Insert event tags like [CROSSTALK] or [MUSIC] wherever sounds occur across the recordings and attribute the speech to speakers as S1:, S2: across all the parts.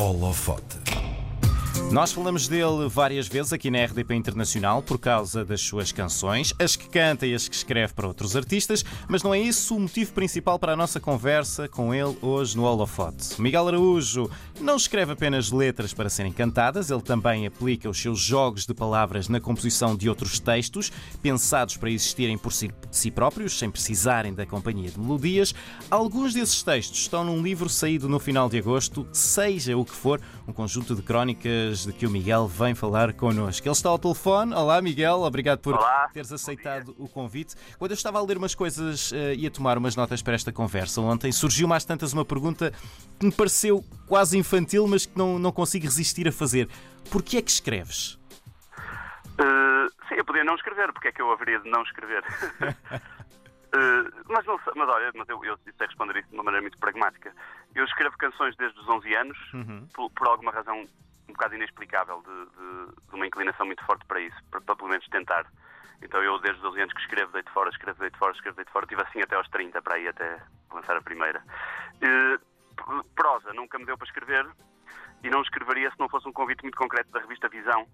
S1: Holofote.
S2: Nós falamos dele várias vezes aqui na RDP Internacional por causa das suas canções, as que canta e as que escreve para outros artistas, mas não é isso o motivo principal para a nossa conversa com ele hoje no Holofote. Miguel Araújo não escreve apenas letras para serem cantadas, ele também aplica os seus jogos de palavras na composição de outros textos, pensados para existirem por si, si próprios, sem precisarem da companhia de melodias. Alguns desses textos estão num livro saído no final de agosto, seja o que for, um conjunto de crónicas de que o Miguel vem falar connosco. Ele está ao telefone. Olá, Miguel, obrigado por
S3: Olá,
S2: teres aceitado o convite. Quando eu estava a ler umas coisas eh, e a tomar umas notas para esta conversa ontem, surgiu mais tantas uma pergunta que me pareceu quase infantil, mas que não, não consigo resistir a fazer. Porquê é que escreves?
S3: Uh, sim, eu podia não escrever, porque é que eu haveria de não escrever? Uh, [LAUGHS] mas, não, sei- mas olha, mas eu, eu sei responder isso de uma maneira muito pragmática. Eu escrevo canções desde os 11 anos, por, por alguma razão um bocado inexplicável, de, de- de uma inclinação muito forte para isso, para, para pelo menos tentar. Então eu, desde os 12 anos que escrevo, deito fora, escrevo, deito fora, escrevo, deito fora, tive assim até aos 30, para aí até lançar a primeira. Uh, prosa, nunca me deu para escrever, e não escreveria se não fosse um convite muito concreto da revista Visão,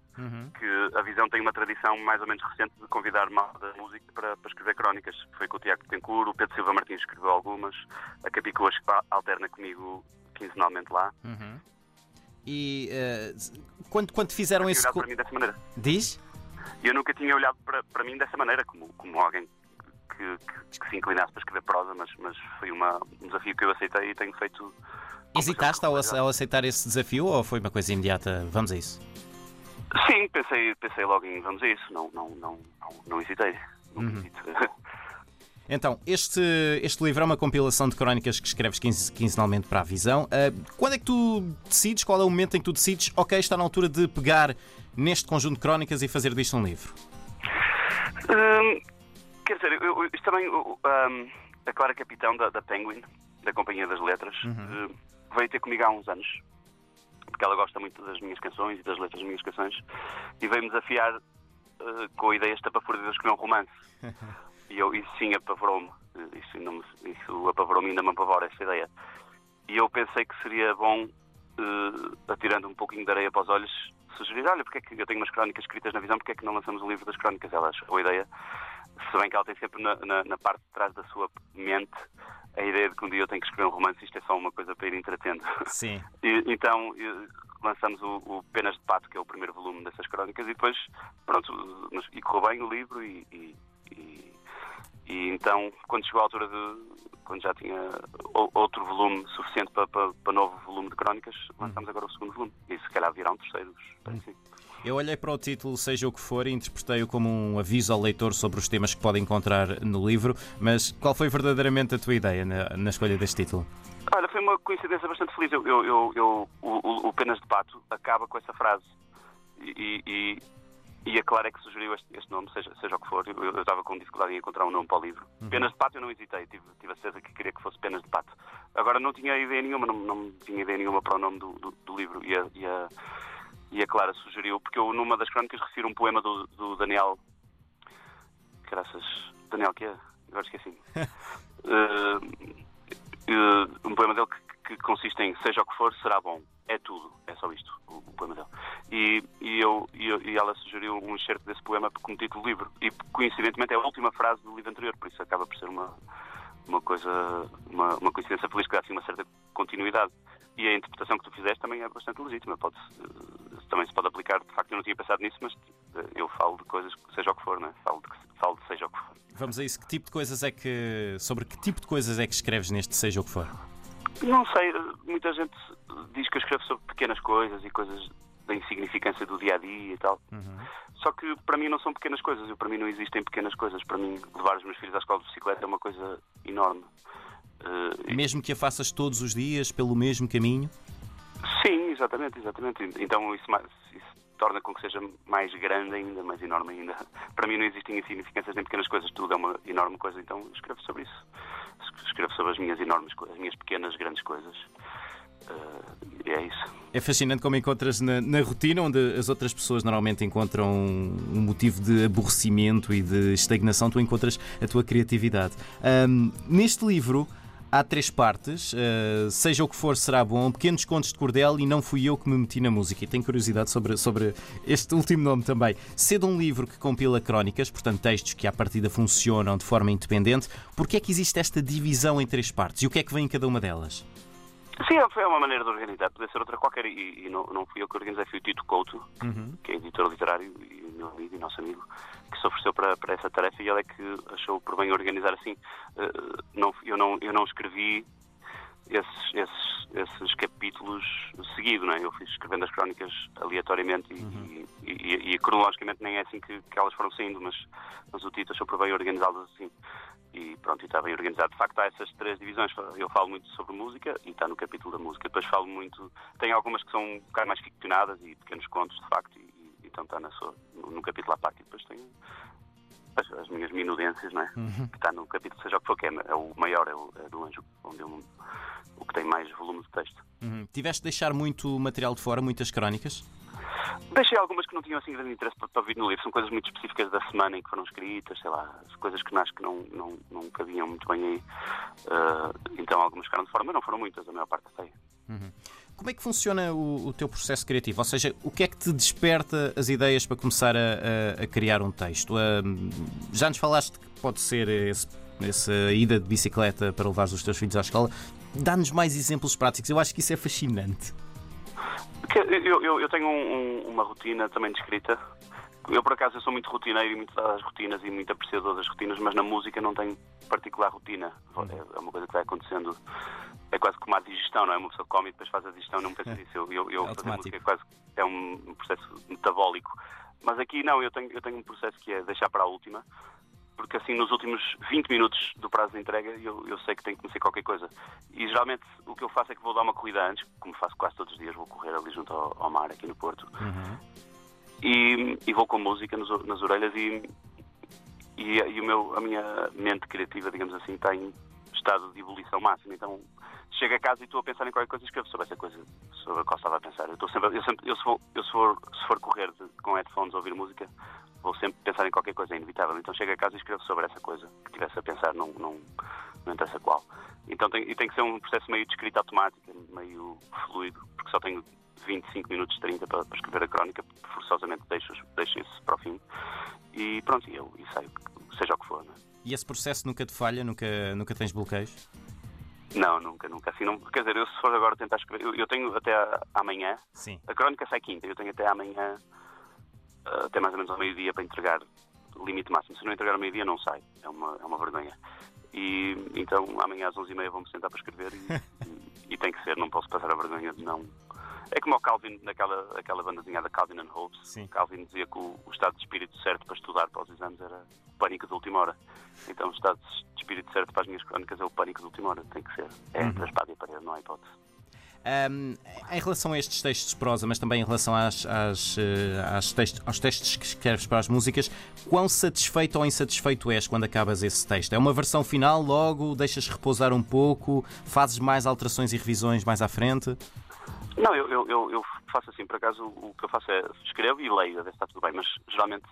S3: que a Visão tem uma tradição mais ou menos recente de convidar mal da música para, para escrever crónicas. Foi com o Tiago Betancourt, o Pedro Silva Martins escreveu algumas, a Capicua alterna comigo quinzenalmente lá.
S2: E eh, quando, quando fizeram
S3: Tinha
S2: esse.
S3: para mim dessa maneira.
S2: Diz?
S3: Eu nunca tinha olhado para, para mim dessa maneira, como, como alguém que, que- que se inclinasse para escrever prosa, mas, mas foi uma, um desafio que eu aceitei e tenho feito.
S2: Hesitaste ao, ao aceitar esse desafio ou foi uma coisa imediata? Vamos a isso.
S3: Sim, pensei, pensei logo em vamos a isso, não, não, não, não, não hesitei. Não
S2: Uhum.
S3: hesito. [LAUGHS]
S2: Então, este, este livro é uma compilação de crónicas que escreves quinze- quinzenalmente para a visão. Ah, quando é que tu decides? Qual é o momento em que tu decides? Ok, está na altura de pegar neste conjunto de crónicas e fazer disto um livro.
S3: Hum, quer dizer, eu, eu- isto também. hum, a Clara Capitão da, da Penguin, da Companhia das Letras, hum, veio ter comigo há uns anos, porque ela gosta muito das minhas canções e das letras das minhas canções, e veio-me desafiar eh, com a ideia estapafúrdia de escolher um romance. [LAUGHS] E eu, isso sim apavorou-me. Eh, Isso, não me- isso apavorou-me ainda me apavora essa ideia. E eu pensei que seria bom, eh, atirando um pouquinho de areia para os olhos, sugerir: olha, porque é que eu tenho umas crónicas escritas na visão, porque é que não lançamos um livro das crónicas? Ela achou a ideia, se bem que ela tem sempre na, na- na parte de trás da sua mente a ideia de que um dia eu tenho que escrever um romance, isto é só uma coisa para ir entretendo.
S2: Sim. [LAUGHS]
S3: E, então eh, lançamos o, o Penas de Pato, que é o primeiro volume dessas crónicas, e depois, pronto, e correu bem o livro, e, e- e- e então, quando chegou a altura de. quando já tinha outro volume suficiente para, para, para novo volume de crónicas, lançamos agora o segundo volume. E se calhar virá um terceiro, espero que sim.
S2: Eu olhei para o título, seja o que for, e interpretei-o como um aviso ao leitor sobre os temas que pode encontrar no livro. Mas qual foi verdadeiramente a tua ideia na, na escolha deste título?
S3: Olha, foi uma coincidência bastante feliz. Eu, eu, eu, eu- o, o- o Penas de Pato acaba com essa frase. E, e, e a Clara é que sugeriu este, este nome, seja, seja o que for. Eu, eu estava com dificuldade em encontrar um nome para o livro. Penas de Pato eu não hesitei, tive, tive a certeza que queria que fosse Penas de Pato. Agora não tinha ideia nenhuma, não, não tinha ideia nenhuma para o nome do, do, do livro. E a, e, a, e a Clara sugeriu, porque eu numa das crónicas refiro um poema do, do Daniel. Graças. Daniel, que é? Agora esqueci. [LAUGHS] Eh, eh, um poema dele que, que consiste em seja o que for, será bom. É tudo. É só isto, o, o poema dele. E, e, eu, e, eu- e ela sugeriu um excerto desse poema como título do livro. E coincidentemente é a última frase do livro anterior, por isso acaba por ser uma, uma coisa, uma, uma coincidência feliz que dá assim uma certa continuidade. E a interpretação que tu fizeste também é bastante legítima. Pode também se pode aplicar, de facto eu não tinha pensado nisso, mas eh, eu falo de coisas, seja o que for, né? falo, de, falo de seja o que for.
S2: Vamos a isso. Que tipo de coisas é que. Sobre que tipo de coisas é que escreves neste, seja o que for?
S3: Não sei, muita gente diz que eu escrevo sobre pequenas coisas e coisas da insignificância do dia a dia e tal. Só que para mim não são pequenas coisas, eu, para mim não existem pequenas coisas. Para mim, levar os meus filhos à escola de bicicleta é uma coisa enorme. Eh,
S2: Mesmo que a faças todos os dias pelo mesmo caminho?
S3: sim, exatamente, exatamente. Então isso, isso torna com que seja mais grande ainda, mais enorme ainda. [LAUGHS] Para mim não existem insignificâncias nem pequenas coisas, tudo é uma enorme coisa, então escrevo sobre isso. Escrevo sobre as minhas enormes as minhas pequenas, grandes coisas. E é isso.
S2: É fascinante como encontras na, na rotina, onde as outras pessoas normalmente encontram um motivo de aborrecimento e de estagnação, tu encontras a tua criatividade. Ahm, neste livro há três partes, uh, seja o que for, será bom. Pequenos Contos de Cordel e Não Fui Eu que me meti na música. E tenho curiosidade sobre, sobre este [LAUGHS] último nome também. Sendo um livro que compila crónicas, portanto, textos que à partida funcionam de forma independente, porquê é que existe esta divisão em três partes e o que é que vem em cada uma delas?
S3: Sim, foi uma maneira de organizar, podia ser outra qualquer, e, e não, não, fui eu que organizei, foi o Tito Couto, uhum. que é editor literário e meu amigo e nosso amigo, que se ofereceu para, para essa tarefa e ele é que achou por bem organizar assim. Uh, não, eu, não, eu não escrevi esses, esses, esses capítulos seguido, não é? Eu fui escrevendo as crónicas aleatoriamente e, uhum. e, e, e, cronologicamente nem é assim que, que, elas foram saindo, mas, mas o Tito achou por bem organizá-las assim. E pronto, e está bem organizado. De facto, há essas três divisões. Eu falo muito sobre música e está no capítulo da música. Depois falo muito. Tem algumas que são um bocado mais ficcionadas e pequenos contos, de facto, e, e então está na sua, no, capítulo à parte. E depois tem as, as, minhas minudências, não é? Uhum. Que está no capítulo, seja o que for, que é, é o maior, é, o, é do Anjo, onde eu, o que tem mais volume de texto.
S2: Uhum. Tiveste de deixar muito material de fora, muitas crónicas?
S3: Deixei algumas que não tinham assim grande interesse para, para no livro. São coisas muito específicas da semana em que foram escritas, sei lá, as coisas que acho que não, não, não cabiam muito bem aí. Uh, então algumas ficaram de fora, mas não foram muitas, a maior parte saiu.
S2: Uhum. Como é que funciona o, o, teu processo criativo? Ou seja, o que é que te desperta as ideias para começar a, a, a criar um texto? Uh, já nos falaste que pode ser esse, essa ida de bicicleta para levar os teus filhos à escola. Dá-nos mais exemplos práticos. Eu acho que isso é fascinante.
S3: Eu, eu, eu tenho um, um, uma rotina também de escrita. Eu, por acaso, eu sou muito rotineiro e muito das rotinas e muito apreciador das rotinas, mas na música não tenho particular rotina. É, é uma coisa que vai acontecendo. É quase como a digestão, não é? Uma pessoa come e depois faz a digestão, não pensa [LAUGHS] nisso. Eu, eu, eu é fazer música é quase é um processo metabólico. Mas aqui não, eu tenho, eu tenho um processo que é deixar para a última porque assim nos últimos 20 minutos do prazo de entrega eu, eu sei que tenho que conhecer qualquer coisa. E geralmente o que eu faço é que vou dar uma corrida antes, como faço quase todos os dias, vou correr ali junto ao, ao mar, aqui no Porto. Uhum. E, e, vou com música nos, nas orelhas e, e, e, o meu, a minha mente criativa, digamos assim, está em estado de ebulição máxima. Então chego a casa e estou a pensar em qualquer coisa e escrevo sobre essa coisa sobre a qual estava a pensar. Eu, estou sempre, eu, sempre, eu, se, for, eu se, for, se for correr de, com headphones ouvir música, vou sempre pensar em qualquer coisa, é inevitável. Então chego a casa e escrevo sobre essa coisa que estivesse a pensar, não, não, não interessa qual. Então tem, e tem que ser um processo meio de escrita automática, meio fluido, porque só tenho 25 minutos, 30 para, para escrever a crónica, forçosamente deixo, deixo isso para o fim. E pronto, e eu e saio, seja o que for. É?
S2: E esse processo nunca te falha? Nunca, nunca tens bloqueios?
S3: Não, nunca, nunca. Assim, não, quer dizer, eu se for agora tentar escrever, eu, eu tenho até amanhã.
S2: Sim.
S3: A crónica sai quinta, eu tenho até amanhã até mais ou menos ao meio-dia para entregar o limite máximo. Se não entregar ao meio-dia, não sai. É uma, é uma vergonha. E então amanhã às 11h30 vou-me sentar para escrever e, [LAUGHS] e, e, tem que ser, não posso passar a vergonha de não. É como o Calvin, naquela aquela bandazinha da Calvin and Hobbes.
S2: Sim.
S3: Calvin dizia que o, o, estado de espírito certo para estudar para os exames era o pânico de última hora. Então o estado de espírito certo para as minhas crónicas é o pânico de última hora. Tem que ser. É entre a uhum. espada e a parede, não há hipótese.
S2: Um, em relação a estes textos de prosa, mas também em relação às, às, eh, às textos, aos textos que escreves para as músicas, quão satisfeito ou insatisfeito és quando acabas esse texto? É uma versão final, logo deixas repousar um pouco, fazes mais alterações e revisões mais à frente?
S3: Não, eu, eu, eu faço assim, por acaso o que eu faço é escrevo e leio, a ver se está tudo bem, mas geralmente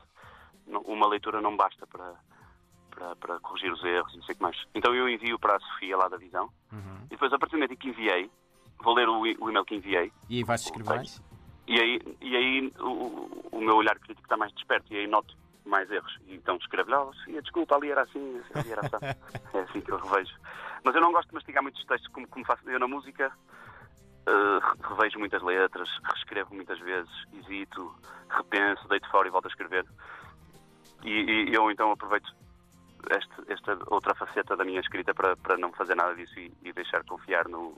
S3: uma leitura não basta para, para, para corrigir os erros e não sei o que mais. Então eu envio para a Sofia lá da Visão uhum. e depois, a partir do momento em que enviei, vou ler o, o e-mail que enviei.
S2: E aí vais escrever mais?
S3: E aí, e aí o, o, meu olhar crítico está mais desperto e aí noto mais erros. E então escrevo-lhe, oh, sim, desculpa, ali era assim, ali era assim. [LAUGHS] é assim que eu revejo. Mas eu não gosto de mastigar muitos textos como, como faço eu na música. Uh, revejo muitas letras, reescrevo muitas vezes, hesito, repenso, deito fora e volto a escrever. E, e eu então aproveito este, esta outra faceta da minha escrita para, para não fazer nada disso e, e deixar confiar no,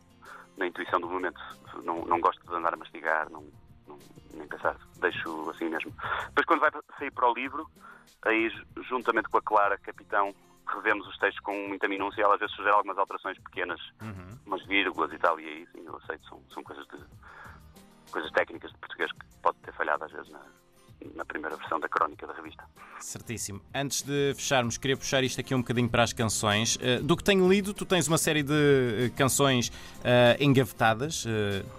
S3: na intuição do momento. Não, não gosto de andar a mastigar, não, não, nem pensar, deixo assim mesmo. Depois, quando vai sair para o livro, aí, juntamente com a Clara Capitão, revemos os textos com muita minúcia. Ela às vezes sugere algumas alterações pequenas, uhum. umas vírgulas e tal, e aí sim, eu aceito. São, são coisas, de, coisas técnicas de português que pode ter falhado às vezes na, na primeira versão da crónica da revista.
S2: Certíssimo. Antes de fecharmos, queria puxar isto aqui um bocadinho para as canções. Uh, do que tenho lido, tu tens uma série de uh, canções uh, engavetadas.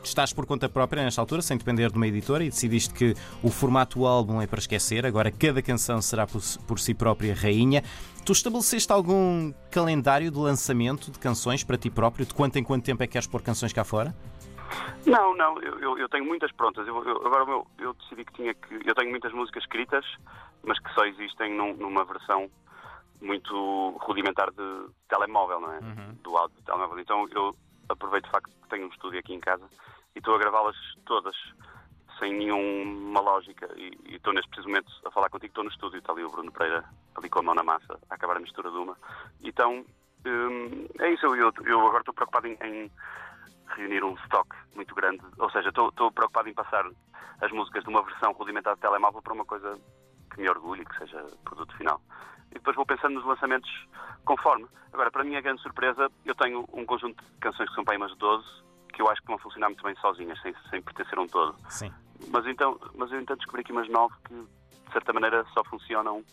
S2: estás por conta própria nesta altura, sem depender de uma editora, e decidiste que o formato do álbum é para esquecer. Agora cada canção será por, por si própria rainha. Tu estabeleceste algum calendário de lançamento de canções para ti próprio? De quanto em quanto tempo é que queres pôr canções cá fora?
S3: Não, não, eu, eu, eu tenho muitas prontas. Eu, agora eu, eu decidi que tinha que. Eu tenho muitas músicas escritas, mas que só existem num, numa versão muito rudimentar de telemóvel, não é? Uhum. Do áudio de telemóvel. Então eu aproveito o facto que tenho um estúdio aqui em casa e estou a gravá-las todas sem nenhuma lógica e, e estou neste preciso momento a falar contigo, estou no estúdio, está ali o Bruno Pereira, ali com a mão na massa, a acabar a mistura de uma. Então, hum, é isso, eu, eu agora estou preocupado em, em reunir um stock muito grande. Ou seja, estou, preocupado em passar as músicas de uma versão rudimentar de telemóvel para uma coisa que me orgulhe, que seja produto final. E depois vou pensando nos lançamentos conforme. Agora, para mim, a grande surpresa, eu tenho um conjunto de canções que são para aí umas 12 que eu acho que vão funcionar muito bem sozinhas, sem, sem pertencer a um todo.
S2: Sim.
S3: Mas então, mas eu então descobri aqui umas 9 que, de certa maneira, só funcionam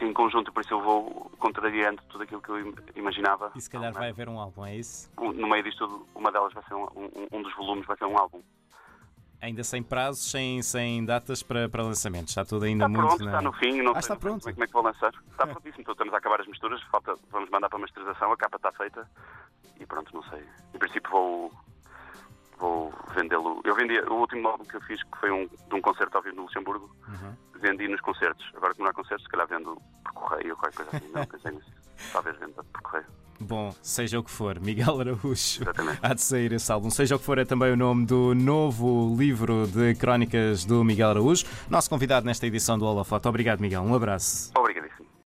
S3: em conjunto, por isso eu vou contrariando tudo aquilo que eu imaginava.
S2: E se calhar vai haver um álbum, é isso?
S3: No meio disto tudo, uma delas vai ser um, um, um dos volumes vai ser um álbum.
S2: Ainda sem prazos, sem, sem datas para, para lançamento. Está tudo ainda
S3: está
S2: muito.
S3: Pronto, na... Está no fim, não
S2: ah, está pronto.
S3: como é que vou lançar. Está prontíssimo, então, estamos a acabar as misturas, falta, vamos mandar para a masterização, a capa está feita e pronto, não sei. Em princípio vou, vou vendê-lo. Eu vendi o último álbum que eu fiz, que foi um, de um concerto ao vivo no Luxemburgo, uhum. vendi nos concertos. Agora que não há concertos, se calhar vendo por correio ou qualquer coisa assim. Não pensei nisso. Talvez venda por correio.
S2: Bom, seja o que for, Miguel Araújo há de sair esse álbum. Seja o que for, é também o nome do novo livro de crónicas do Miguel Araújo. Nosso convidado nesta edição do Holofoto. Obrigado, Miguel. Um abraço.
S3: Obrigado.